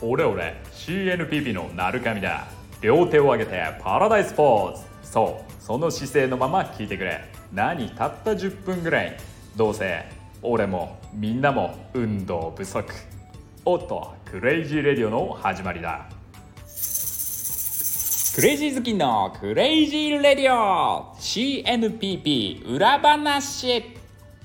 オレオレ CNPP のなるかみだ。両手を上げてパラダイスポーズそうその姿勢のまま聞いてくれ。何たった10分ぐらい。どうせ俺もみんなも運動不足。おっと Crazy Radio の始まりだ。クレイジー好きの Crazy Radio。CNPP 裏話。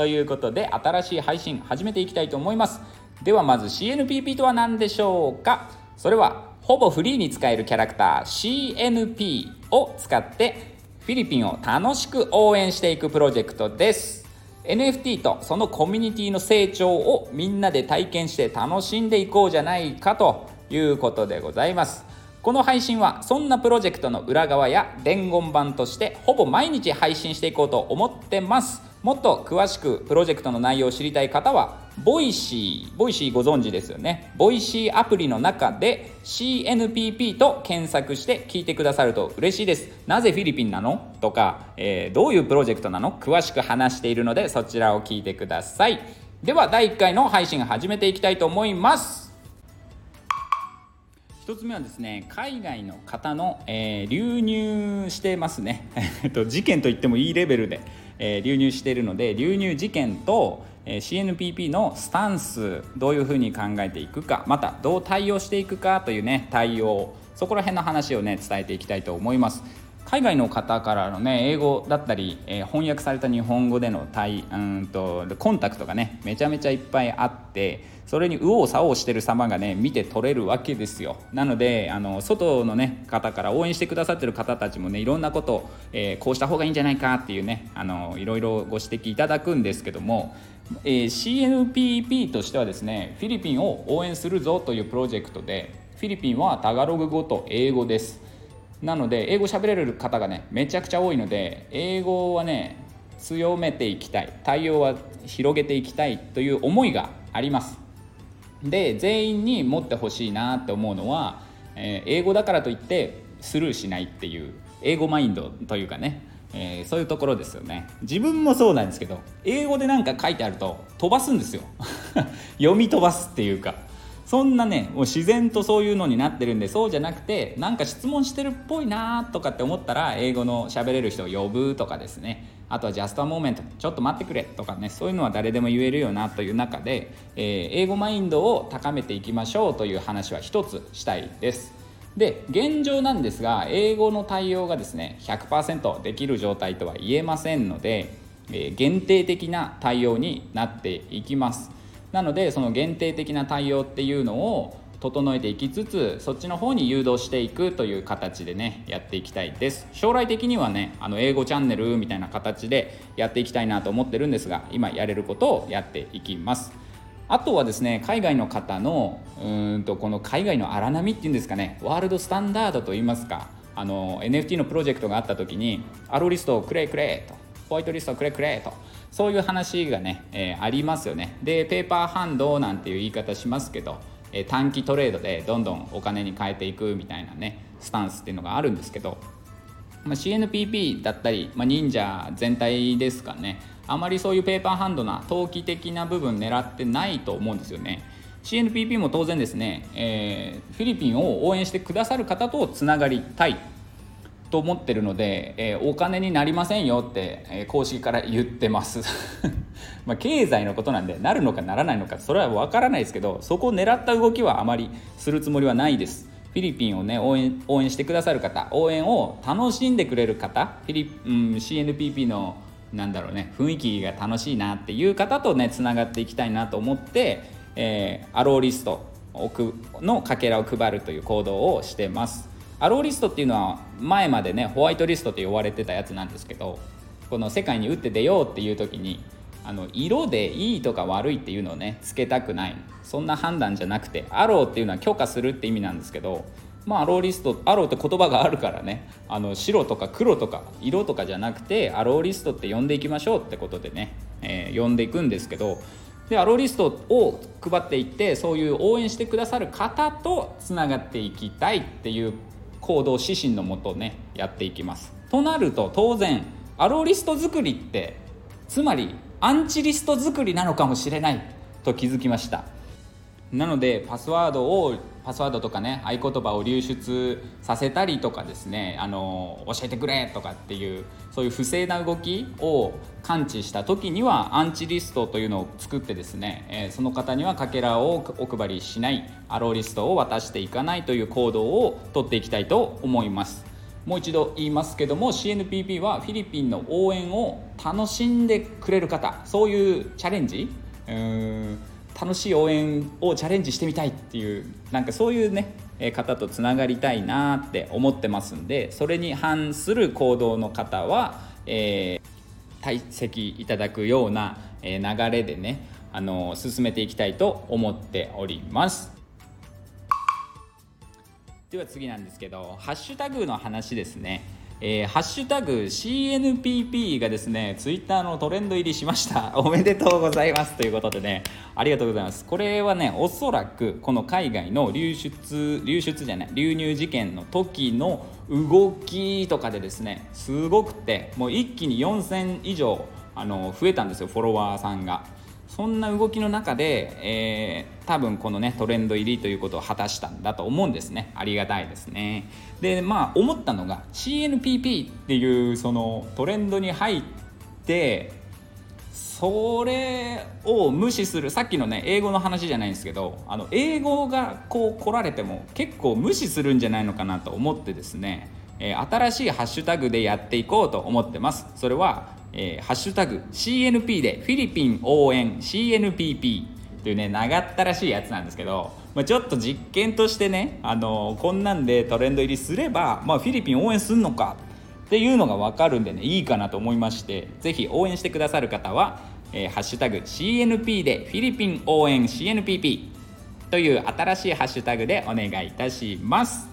ということで新しい配信始めていきたいと思います。ではまず CNPP とは何でしょうか？それはほぼフリーに使えるキャラクター CNP を使ってフィリピンを楽しく応援していくプロジェクトです。NFT とそのコミュニティの成長をみんなで体験して楽しんでいこうじゃないかということでございます。この配信はそんなプロジェクトの裏側や伝言版としてほぼ毎日配信していこうと思ってます。もっと詳しくプロジェクトの内容を知りたい方はVoicy Voicy ご存知ですよね。 Voicy アプリの中で CNPP と検索して聞いてくださると嬉しいです。なぜフィリピンなの？とか、えー、どういうプロジェクトなの？詳しく話しているのでそちらを聞いてください。では第1回の配信始めていきたいと思います。1つ目はですね海外の方の、えー、流入してますね。事件と言ってもいいレベルで。え流入しているので流入事件とえ CNPP のスタンスどういうふうに考えていくかまたどう対応していくかというね対応そこら辺の話をね伝えていきたいと思います。海外の方からのね英語だったり、えー、翻訳された日本語での対うんとコンタクトがねめちゃめちゃいっぱいあってそれに右往左往してる様がね見て取れるわけですよ。なのであの外のね方から応援してくださってる方たちもねいろんなこと、えー、こうした方がいいんじゃないかっていうねあのいろいろご指摘いただくんですけども、えー、CNPP としてはですねフィリピンを応援するぞというプロジェクトでフィリピンはタガログ語と英語です。なので英語喋れる方がねめちゃくちゃ多いので英語はね強めていきたい。対応は広げていきたいという思いがあります。で全員に持ってほしいなって思うのは、えー、英語だからといってスルーしないっていう英語マインドというかね、えー、そういうところですよね。自分もそうなんですけど英語で何か書いてあると飛ばすんですよ。読み飛ばすっていうか。そんなねもう自然とそういうのになってるんでそうじゃなくてなんか質問してるっぽいなとかって思ったら英語の喋れる人を呼ぶとかですね。あとは Just a moment。ちょっと待ってくれとかね。そういうのは誰でも言えるよなという中で、えー、英語マインドを高めていきましょうという話は一つしたいです。で現状なんですが英語の対応がですね100%できる状態とは言えませんので、えー、限定的な対応になっていきます。なのでその限定的な対応っていうのを整えていきつつそっちの方に誘導していくという形でねやっていきたいです。将来的にはねあの英語チャンネルみたいな形でやっていきたいなと思ってるんですが今やれることをやっていきます。あとはですね海外の方のうんとこの海外の荒波っていうんですかねワールドスタンダードといいますかあの NFT のプロジェクトがあった時にアロリストをくれくれとホワイトリストをくれくれと。そういう話がね、えー、ありますよね。でペーパーハンドなんていう言い方しますけど、えー、短期トレードでどんどんお金に変えていくみたいなねスタンスっていうのがあるんですけど、まあ、CNPP だったり、まあ、忍者全体ですかね。あまりそういうペーパーハンドな投機的な部分狙ってないと思うんですよね。CNPP も当然ですね、えー、フィリピンを応援してくださる方とつながりたい。と思ってるので、えー、お金になりませんよって、えー、公式から言ってます。まあ経済のことなんでなるのかならないのかそれは分からないですけどそこを狙った動きはあまりするつもりはないです。フィリピンをね応援応援してくださる方応援を楽しんでくれる方フィリ、うん、CNPP のなんだろうね雰囲気が楽しいなっていう方とねつながっていきたいなと思って、えー、アローリストのかけらを配るという行動をしてます。アローリストっていうのは前までねホワイトリストって呼ばれてたやつなんですけどこの世界に打って出ようっていう時にあの色でいいとか悪いっていうのをねつけたくない。そんな判断じゃなくてアローっていうのは許可するって意味なんですけどまあアローリストアローって言葉があるからねあの白とか黒とか色とかじゃなくてアローリストって呼んでいきましょうってことでね、えー、呼んでいくんですけどでアローリストを配っていってそういう応援してくださる方とつながっていきたいっていう行動指針のもとねやっていきます。となると当然アローリスト作りってつまりアンチリスト作りなのかもしれないと気づきました。なのでパスワードをパスワードとかね合言葉を流出させたりとかですねあの教えてくれとかっていうそういう不正な動きを感知した時にはアンチリストというのを作ってですね、え、その方にはかけらをお配りしないアローリストを渡していかないという行動をとっていきたいと思います。もう一度言いますけども CNPP はフィリピンの応援を楽しんでくれる方そういうチャレンジうん楽しい応援をチャレンジしてみたいっていうなんかそういうね方とつながりたいなって思ってますんでそれに反する行動の方は、えー、退席いただくような流れでねあの進めていきたいと思っております。では次なんですけどハッシュタグの話ですね。えー、ハッシュタグ CNPP がですね、ツイッターのトレンド入りしました。おめでとうございます。ということでね、ありがとうございます。これはね、おそらくこの海外の流出、流出じゃない、流入事件の時の動きとかでですね、すごくて、もう一気に4000以上あの増えたんですよ、フォロワーさんが。そんな動きの中で、えー、多分このねトレンド入りということを果たしたんだと思うんですね。ありがたいですね。でまあ思ったのが CNPP っていうそのトレンドに入ってそれを無視するさっきのね英語の話じゃないんですけどあの英語がこう来られても結構無視するんじゃないのかなと思ってですね、えー、新しいハッシュタグでやっていこうと思ってます。それはえー、ハッシュタグ CNP でフィリピン応援 CNPP というね長ったらしいやつなんですけど、まあ、ちょっと実験としてね、あのー、こんなんでトレンド入りすれば、まあ、フィリピン応援すんのかっていうのが分かるんでねいいかなと思いまして是非応援してくださる方は「えー、ハッシュタグ #CNP でフィリピン応援 CNPP」という新しいハッシュタグでお願いいたします。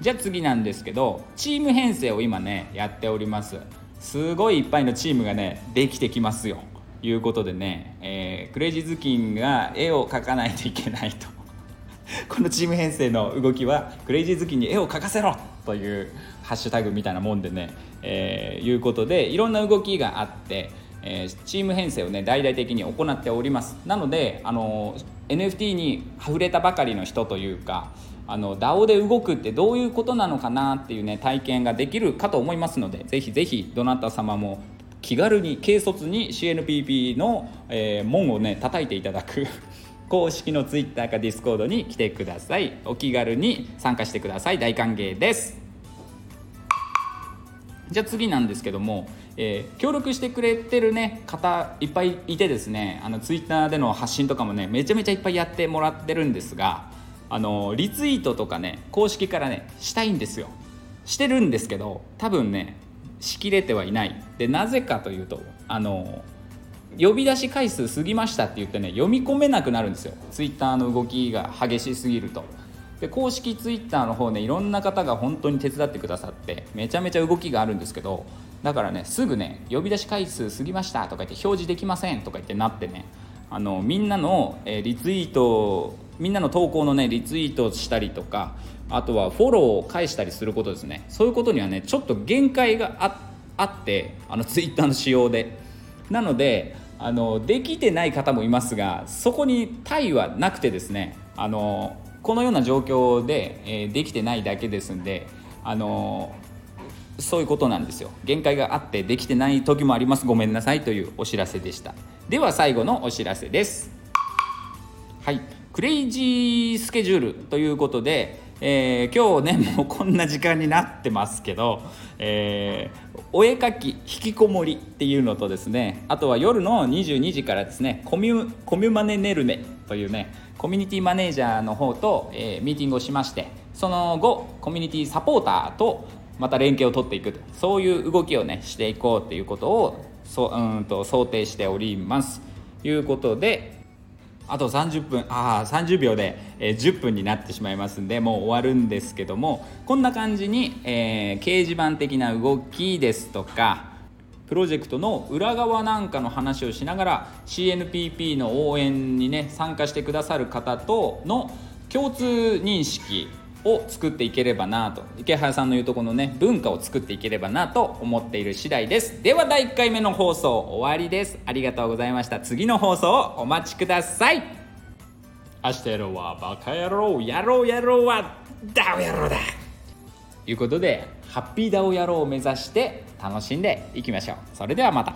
じゃあ次なんですけどチーム編成を今ねやっております。すごいいっぱいのチームがねできてきますよ。いうことでね、えー、クレイジーズキンが絵を描かないといけないと。このチーム編成の動きはクレイジーズキンに絵を描かせろというハッシュタグみたいなもんでね、えー、いうことでいろんな動きがあって、えー、チーム編成をね大々的に行っております。なのであの NFT に溢れたばかりの人というかあの DAO で動くってどういうことなのかなっていうね体験ができるかと思いますのでぜひぜひどなた様も気軽に軽率に CNPP の、えー、門をね叩いていただく公式の Twitter か Discord に来てください。お気軽に参加してください。大歓迎です。じゃあ次なんですけども、えー、協力してくれてるね方いっぱいいてですねあの Twitter での発信とかもねめちゃめちゃいっぱいやってもらってるんですがあのリツイートとかね公式からねしたいんですよ。してるんですけど多分ねしきれてはいない。でなぜかというとあの呼び出し回数過ぎましたって言ってね読み込めなくなるんですよ。ツイッターの動きが激しすぎると。で公式ツイッターの方ねいろんな方が本当に手伝ってくださってめちゃめちゃ動きがあるんですけどだからねすぐね呼び出し回数過ぎましたとか言って表示できませんとか言ってなってねあのみんなの、えリツイートみんなの投稿のねリツイートしたりとかあとはフォローを返したりすることですね。そういうことにはねちょっと限界があってあのツイッターの仕様で。なのであのできてない方もいますがそこに対はなくてですねあのこのような状況で、えー、できてないだけですんであのそういうことなんですよ。限界があってできてない時もあります。ごめんなさいというお知らせでした。では最後のお知らせです。はい。クレイジースケジュールということで、えー、今日ねもうこんな時間になってますけど、えー、お絵かき引きこもりっていうのとですねあとは夜の22時からですねコミュコミュマネネルネというねコミュニティマネージャーの方と、えー、ミーティングをしましてその後コミュニティサポーターとまた連携を取っていくそういう動きをねしていこうということをそうんと想定しております。ということであと30分ああ30秒で、えー、10分になってしまいますんでもう終わるんですけどもこんな感じに、えー、掲示板的な動きですとかプロジェクトの裏側なんかの話をしながら CNPP の応援にね参加してくださる方との共通認識を作っていければなと。池原さんの言うとこのね文化を作っていければなと思っている次第です。では第1回目の放送終わりです。ありがとうございました。次の放送をお待ちください。明日やろうはバカ野郎やろうやろうはダオ野郎だ。ということでハッピーダオ野郎を目指して楽しんでいきましょう。それではまた。